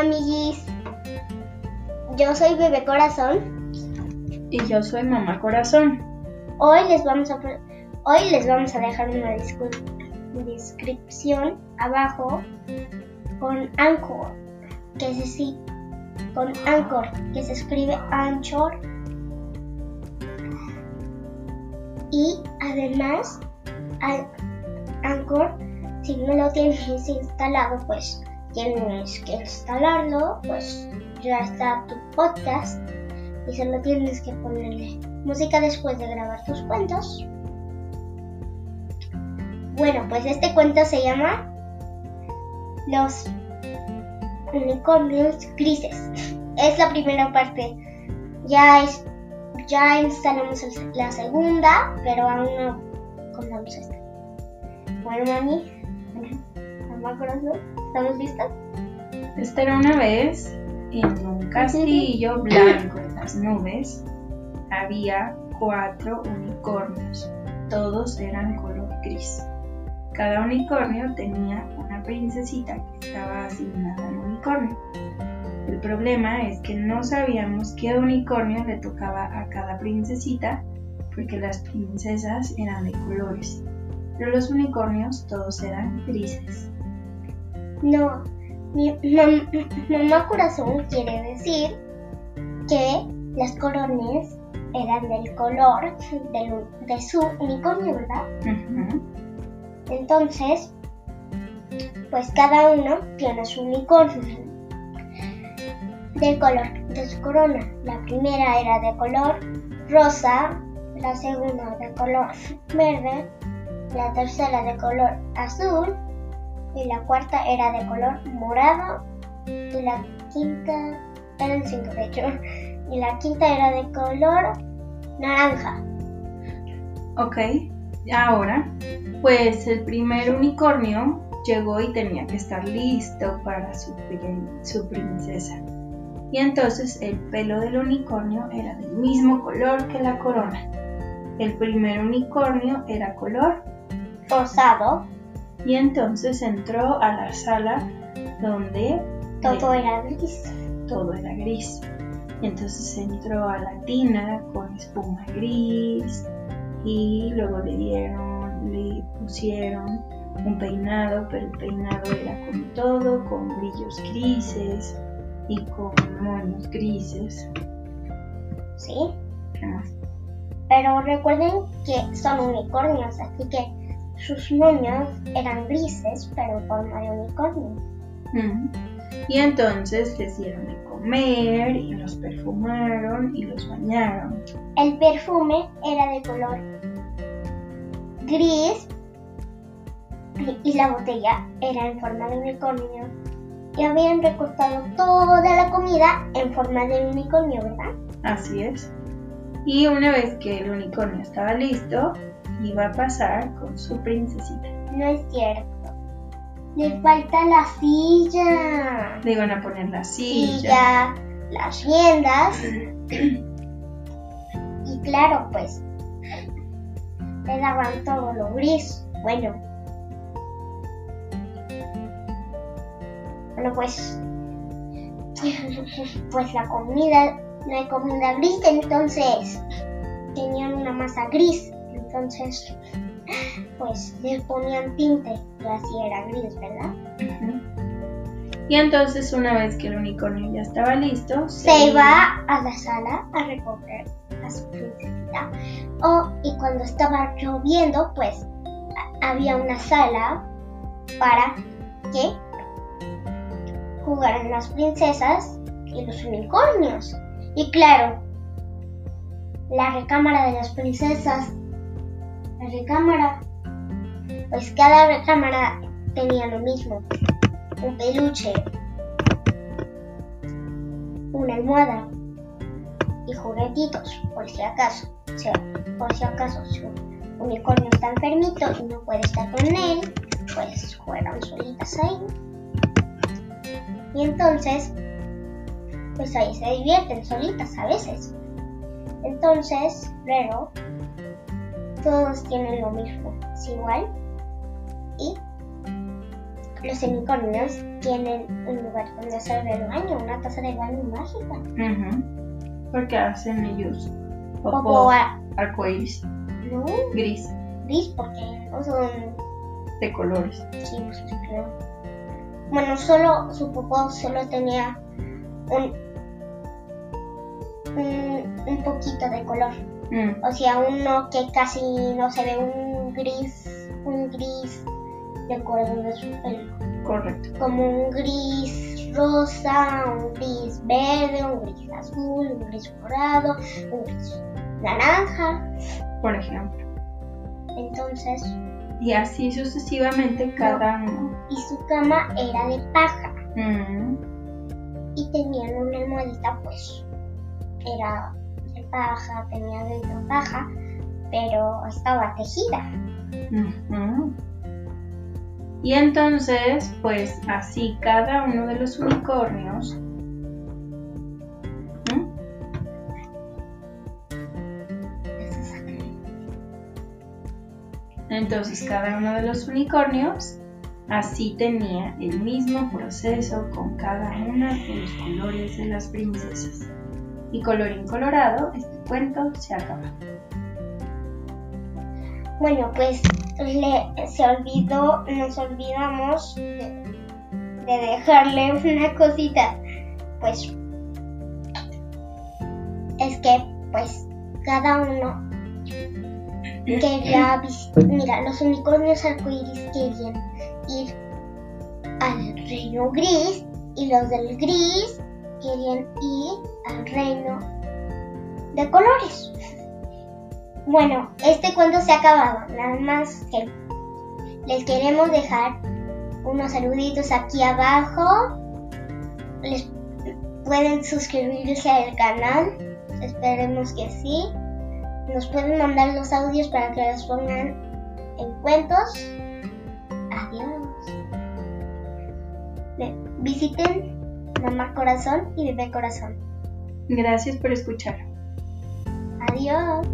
Amiguis, yo soy Bebé Corazón. Y yo soy Mamá Corazón. Hoy les vamos a hoy les vamos a dejar una descripción abajo con Anchor, que se sí, con Anchor, que se escribe Anchor. Y además, Anchor, si no lo tienes instalado, pues tienes que instalarlo, pues ya está tu podcast y solo tienes que ponerle música después de grabar tus cuentos. Bueno, pues este cuento se llama Los unicornios grises. Es la primera parte. Ya es ya instalamos la segunda, pero aún no contamos esta. Bueno, mami, mamá corazón, ¿estamos listas? Esta era una vez en un castillo blanco en las nubes. Había cuatro unicornios. Todos eran color gris. Cada unicornio tenía una princesita que estaba asignada al unicornio. El problema es que no sabíamos qué unicornio le tocaba a cada princesita porque las princesas eran de colores, pero los unicornios todos eran grises. No, mi mamá corazón quiere decir que las corones eran del color de su unicornio, ¿verdad? Entonces, pues cada uno tiene su unicornio del color de su corona. La primera era de color rosa, la segunda de color verde, la tercera de color azul y la cuarta era de color morado y la quinta eran cinco de hecho y la quinta era de color naranja. Ok, ahora pues el primer unicornio llegó y tenía que estar listo para su, su princesa. Y entonces el pelo del unicornio era del mismo color que la corona. El primer unicornio era color rosado y entonces entró a la sala donde todo era gris. Todo era gris. Y entonces entró a la tina con espuma gris y luego le dieron, le pusieron un peinado, pero el peinado era con todo, con brillos grises y con moños grises. ¿Sí? Pero recuerden que son unicornios, así que sus moños eran grises, pero en forma de unicornio. Y entonces les dieron de comer y los perfumaron y los bañaron. El perfume era de color gris y la botella era en forma de unicornio. Y habían recortado toda la comida en forma de unicornio, ¿verdad? Así es. Y una vez que el unicornio estaba listo, iba a pasar con su princesita. No es cierto. Le falta la silla. Le iban a poner la silla. Silla, las riendas. y claro, pues, le daban todo lo gris. Bueno. Bueno, pues, pues la comida, no hay comida gris, entonces tenían una masa gris. Entonces, pues les ponían tinte y así era gris, ¿verdad? Y entonces una vez que el unicornio ya estaba listo, se, iba a la sala a recoger a su princesita. Oh, y cuando estaba lloviendo, pues había una sala para que jugaran las princesas y los unicornios. Y claro, la recámara de las princesas la recámara. Pues cada recámara tenía lo mismo. Un peluche, una almohada y juguetitos, por si acaso. O sea, por si acaso su unicornio está enfermito y no puede estar con él, pues juegan solitas ahí. Y entonces, pues ahí se divierten solitas a veces. Entonces, luego todos tienen lo mismo, es igual. Y los unicornios tienen un lugar donde hacer el baño, una taza de baño mágica. Ujú. Porque hacen ellos Popó popó a- arcoíris, No, gris, gris porque no son de colores. Sí, no sé, creo. Bueno, solo su popó solo tenía un, un, un poquito de color. Mm, O sea, uno que casi no se ve, un gris, un gris de color de su pelo. correcto. Como un gris rosa, un gris verde, un gris azul, un gris morado, un gris naranja. Por ejemplo. Entonces, Y así sucesivamente cada uno. y su cama era de paja. Mm, y tenían una almohadita pues era paja, tenía dentro paja, pero estaba tejida. Y entonces, pues así cada uno de los unicornios. Entonces cada uno de los unicornios así tenía el mismo proceso con cada una de los colores de las princesas. Y colorín colorado, este cuento se acaba. Bueno, pues se olvidó, nos olvidamos de, de dejarle una cosita. Pues es que pues cada uno quería visitar. Mira, los unicornios arcoíris querían ir al reino gris y los del gris querían ir al reino de colores. Bueno, este cuento se ha acabado, nada más que les queremos dejar unos saluditos aquí abajo. Les pueden suscribirse al canal, esperemos que sí. Nos pueden mandar los audios para que los pongan en cuentos. Adiós. Visiten Mamá Corazón y Bebé Corazón. Gracias por escuchar. Adiós.